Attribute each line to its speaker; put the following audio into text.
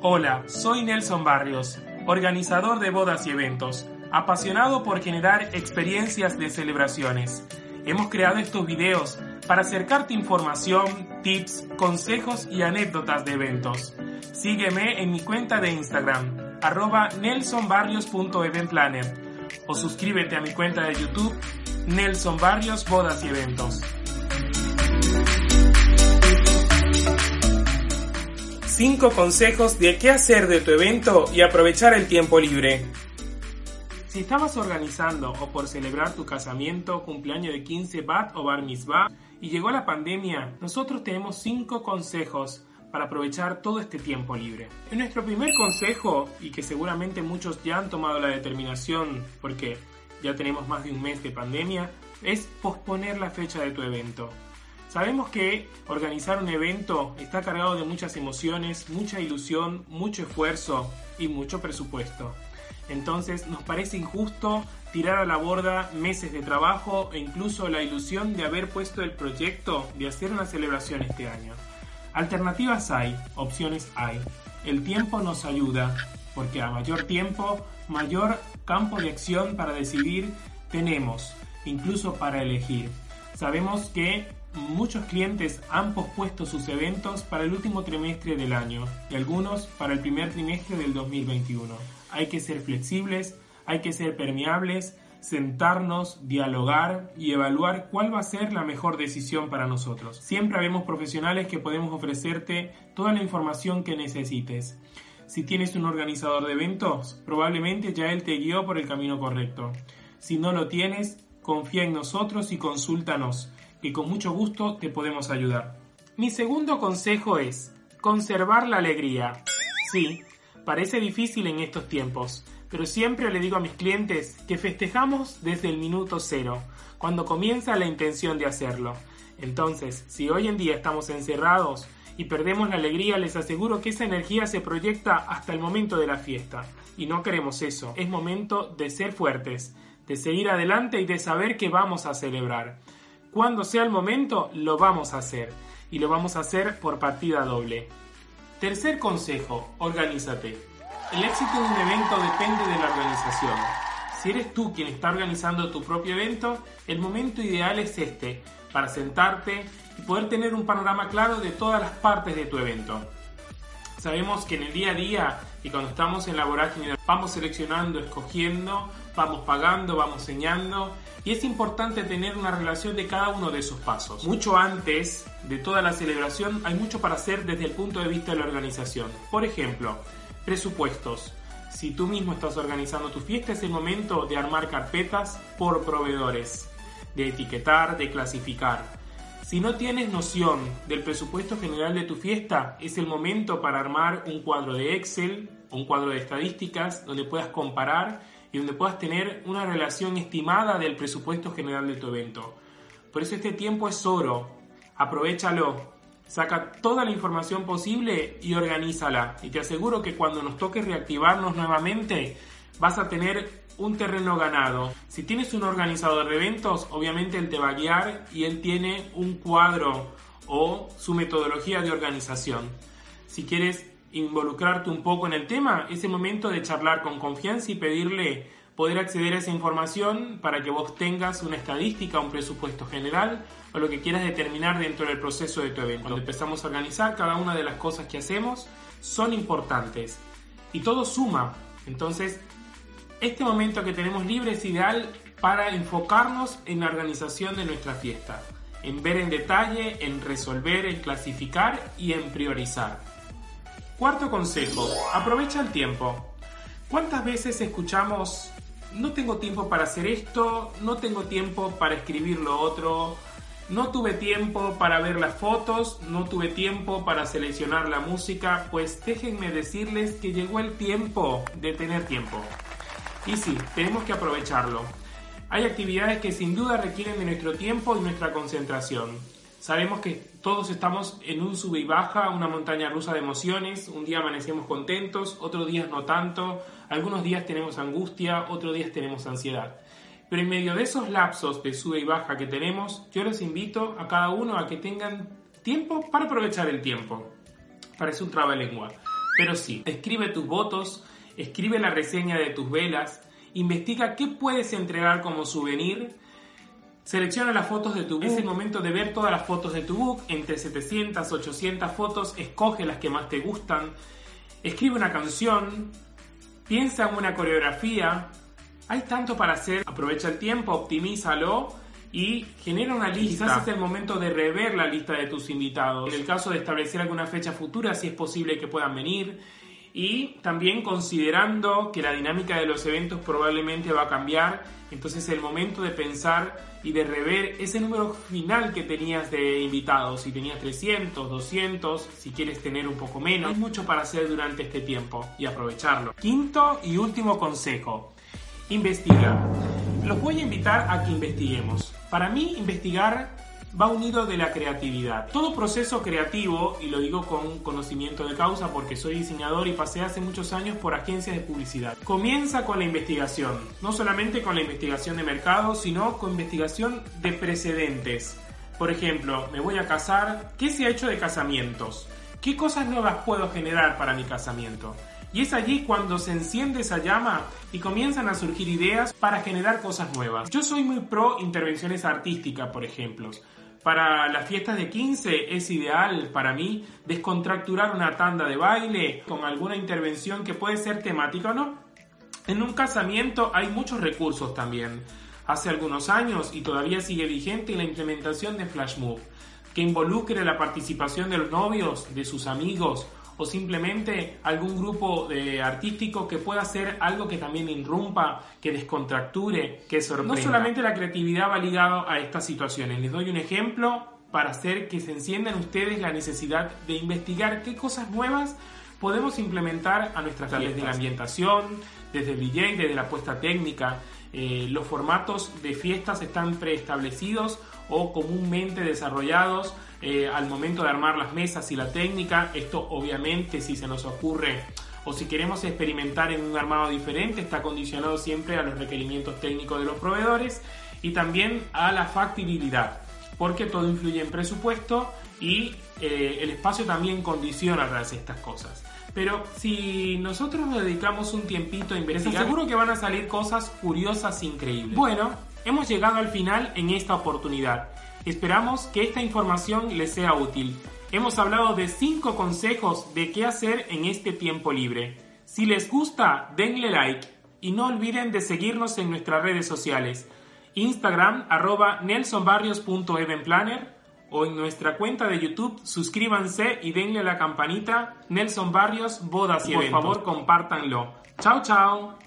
Speaker 1: Hola, soy Nelson Barrios, organizador de bodas y eventos, apasionado por generar experiencias de celebraciones. Hemos creado estos videos para acercarte información, tips, consejos y anécdotas de eventos. Sígueme en mi cuenta de Instagram, arroba nelsonbarrios.eventplanner o suscríbete a mi cuenta de YouTube, Nelson Barrios Bodas y Eventos. 5 consejos de qué hacer de tu evento y aprovechar el tiempo libre. Si estabas organizando o por celebrar tu casamiento, cumpleaños de 15, bat o bar mitzvah y llegó la pandemia, nosotros tenemos 5 consejos para aprovechar todo este tiempo libre. En nuestro primer consejo, y que seguramente muchos ya han tomado la determinación porque ya tenemos más de un mes de pandemia, es posponer la fecha de tu evento. Sabemos que organizar un evento está cargado de muchas emociones, mucha ilusión, mucho esfuerzo y mucho presupuesto. Entonces nos parece injusto tirar a la borda meses de trabajo e incluso la ilusión de haber puesto el proyecto de hacer una celebración este año. Alternativas hay, opciones hay. El tiempo nos ayuda, porque a mayor tiempo, mayor campo de acción para decidir tenemos, incluso para elegir. Sabemos que muchos clientes han pospuesto sus eventos para el último trimestre del año y algunos para el primer trimestre del 2021. Hay que ser flexibles, hay que ser permeables, sentarnos, dialogar y evaluar cuál va a ser la mejor decisión para nosotros. Siempre habemos profesionales que podemos ofrecerte toda la información que necesites. Si tienes un organizador de eventos, probablemente ya él te guió por el camino correcto. Si no lo tienes, confía en nosotros y consúltanos y con mucho gusto te podemos ayudar. Mi segundo consejo es conservar la alegría. Sí, parece difícil en estos tiempos, pero siempre le digo a mis clientes que festejamos desde el minuto cero, cuando comienza la intención de hacerlo. Entonces, si hoy en día estamos encerrados y perdemos la alegría, les aseguro que esa energía se proyecta hasta el momento de la fiesta. Y no queremos eso. Es momento de ser fuertes, de seguir adelante y de saber que vamos a celebrar. Cuando sea el momento, lo vamos a hacer. Y lo vamos a hacer por partida doble. Tercer consejo, organízate. El éxito de un evento depende de la organización. Si eres tú quien está organizando tu propio evento, el momento ideal es este, para sentarte y poder tener un panorama claro de todas las partes de tu evento. Sabemos que en el día a día y cuando estamos en la vorágine vamos seleccionando, escogiendo, vamos pagando, vamos señando y es importante tener una relación de cada uno de esos pasos. Mucho antes de toda la celebración hay mucho para hacer desde el punto de vista de la organización. Por ejemplo, presupuestos. Si tú mismo estás organizando tu fiesta es el momento de armar carpetas por proveedores, de etiquetar, de clasificar. Si no tienes noción del presupuesto general de tu fiesta, es el momento para armar un cuadro de Excel, un cuadro de estadísticas, donde puedas comparar y donde puedas tener una relación estimada del presupuesto general de tu evento. Por eso este tiempo es oro, aprovechalo, saca toda la información posible y organízala. Y te aseguro que cuando nos toque reactivarnos nuevamente, vas a tener un terreno ganado. Si tienes un organizador de eventos, obviamente él te va a guiar y él tiene un cuadro o su metodología de organización. Si quieres involucrarte un poco en el tema, es el momento de charlar con confianza y pedirle poder acceder a esa información para que vos tengas una estadística, un presupuesto general o lo que quieras determinar dentro del proceso de tu evento. Cuando empezamos a organizar, cada una de las cosas que hacemos son importantes y todo suma. Entonces, este momento que tenemos libre es ideal para enfocarnos en la organización de nuestra fiesta, en ver en detalle, en resolver, en clasificar y en priorizar. Cuarto consejo, aprovecha el tiempo. ¿Cuántas veces escuchamos, no tengo tiempo para hacer esto, no tengo tiempo para escribir lo otro, no tuve tiempo para ver las fotos, no tuve tiempo para seleccionar la música, pues déjenme decirles que llegó el tiempo de tener tiempo. Y sí, tenemos que aprovecharlo. Hay actividades que sin duda requieren de nuestro tiempo y nuestra concentración. Sabemos que todos estamos en un sube y baja, una montaña rusa de emociones. Un día amanecemos contentos, otros días no tanto. Algunos días tenemos angustia, otros días tenemos ansiedad. Pero en medio de esos lapsos de sube y baja que tenemos, yo los invito a cada uno a que tengan tiempo para aprovechar el tiempo. Parece un lengua. Pero sí, escribe tus votos, escribe la reseña de tus velas, investiga qué puedes entregar como souvenir, selecciona las fotos de tu book. Es el momento de ver todas las fotos de tu book, entre 700, 800 fotos, escoge las que más te gustan, escribe una canción, piensa en una coreografía. Hay tanto para hacer, aprovecha el tiempo, optimízalo y genera una lista. Quizás es el momento de rever la lista de tus invitados. En el caso de establecer alguna fecha futura, si es posible que puedan venir. Y también considerando que la dinámica de los eventos probablemente va a cambiar, entonces es el momento de pensar y de rever ese número final que tenías de invitados. Si tenías 300, 200, si quieres tener un poco menos. Hay mucho para hacer durante este tiempo y aprovecharlo. Quinto y último consejo. Investiga. Los voy a invitar a que investiguemos. Para mí, investigar va unido de la creatividad. Todo proceso creativo, y lo digo con conocimiento de causa porque soy diseñador y pasé hace muchos años por agencias de publicidad, comienza con la investigación. No solamente con la investigación de mercado, sino con investigación de precedentes. Por ejemplo, me voy a casar, ¿qué se ha hecho de casamientos? ¿Qué cosas nuevas puedo generar para mi casamiento? Y es allí cuando se enciende esa llama y comienzan a surgir ideas para generar cosas nuevas. Yo soy muy pro intervenciones artísticas, por ejemplo. Para las fiestas de 15 es ideal para mí descontracturar una tanda de baile con alguna intervención que puede ser temática o no. En un casamiento hay muchos recursos también. Hace algunos años y todavía sigue vigente la implementación de Flash Move, que involucre la participación de los novios, de sus amigos o simplemente algún grupo de artístico que pueda hacer algo que también irrumpa, que descontracture, que sorprenda. No solamente la creatividad va ligado a estas situaciones. Les doy un ejemplo para hacer que se enciendan ustedes la necesidad de investigar qué cosas nuevas podemos implementar a nuestras fiestas. Desde la ambientación, desde el DJ, desde la puesta técnica. Eh, los formatos de fiestas están preestablecidos o comúnmente desarrollados eh, al momento de armar las mesas y la técnica. Esto obviamente si se nos ocurre o si queremos experimentar en un armado diferente está condicionado siempre a los requerimientos técnicos de los proveedores y también a la factibilidad porque todo influye en presupuesto y eh, el espacio también condiciona todas estas cosas. Pero si nosotros nos dedicamos un tiempito a investigar, seguro que van a salir cosas curiosas e increíbles. Bueno, hemos llegado al final en esta oportunidad. Esperamos que esta información les sea útil. Hemos hablado de 5 consejos de qué hacer en este tiempo libre. Si les gusta, denle like y no olviden de seguirnos en nuestras redes sociales. Instagram arroba nelsonbarrios.evenplanner o en nuestra cuenta de YouTube suscríbanse y denle a la campanita Nelson Barrios Bodas y Por favor compártanlo. Chao chao.